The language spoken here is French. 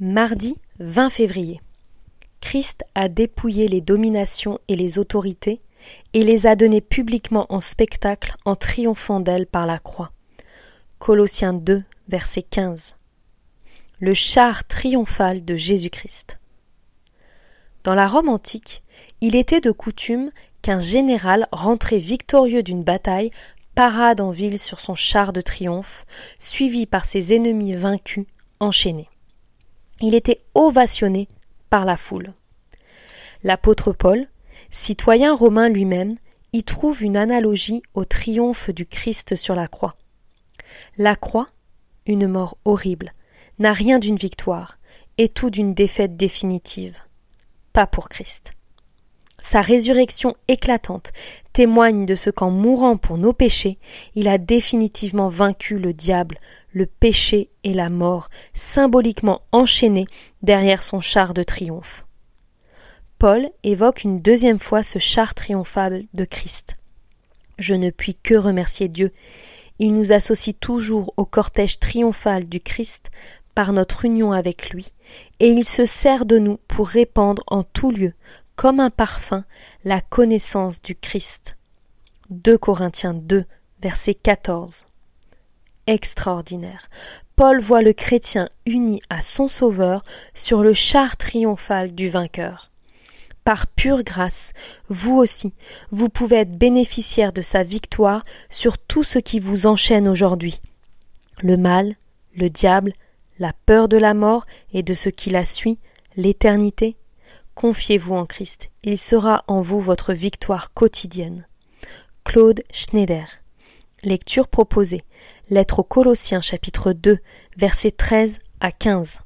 Mardi 20 février. Christ a dépouillé les dominations et les autorités et les a données publiquement en spectacle en triomphant d'elles par la croix. Colossiens 2, verset 15. Le char triomphal de Jésus-Christ. Dans la Rome antique, il était de coutume qu'un général rentré victorieux d'une bataille parade en ville sur son char de triomphe, suivi par ses ennemis vaincus, enchaînés. Il était ovationné par la foule. L'apôtre Paul, citoyen romain lui-même, y trouve une analogie au triomphe du Christ sur la croix. La croix, une mort horrible, n'a rien d'une victoire, et tout d'une défaite définitive. Pas pour Christ. Sa résurrection éclatante témoigne de ce qu'en mourant pour nos péchés, il a définitivement vaincu le diable, le péché et la mort, symboliquement enchaînés derrière son char de triomphe. Paul évoque une deuxième fois ce char triomphal de Christ. Je ne puis que remercier Dieu. Il nous associe toujours au cortège triomphal du Christ par notre union avec lui, et il se sert de nous pour répandre en tout lieu, comme un parfum, la connaissance du Christ. 2 Corinthiens 2, verset 14. Extraordinaire. Paul voit le chrétien uni à son Sauveur sur le char triomphal du vainqueur. Par pure grâce, vous aussi, vous pouvez être bénéficiaire de sa victoire sur tout ce qui vous enchaîne aujourd'hui. Le mal, le diable, la peur de la mort et de ce qui la suit, l'éternité, Confiez-vous en Christ, il sera en vous votre victoire quotidienne. Claude Schneider. Lecture proposée. Lettre aux Colossiens chapitre 2, versets 13 à 15.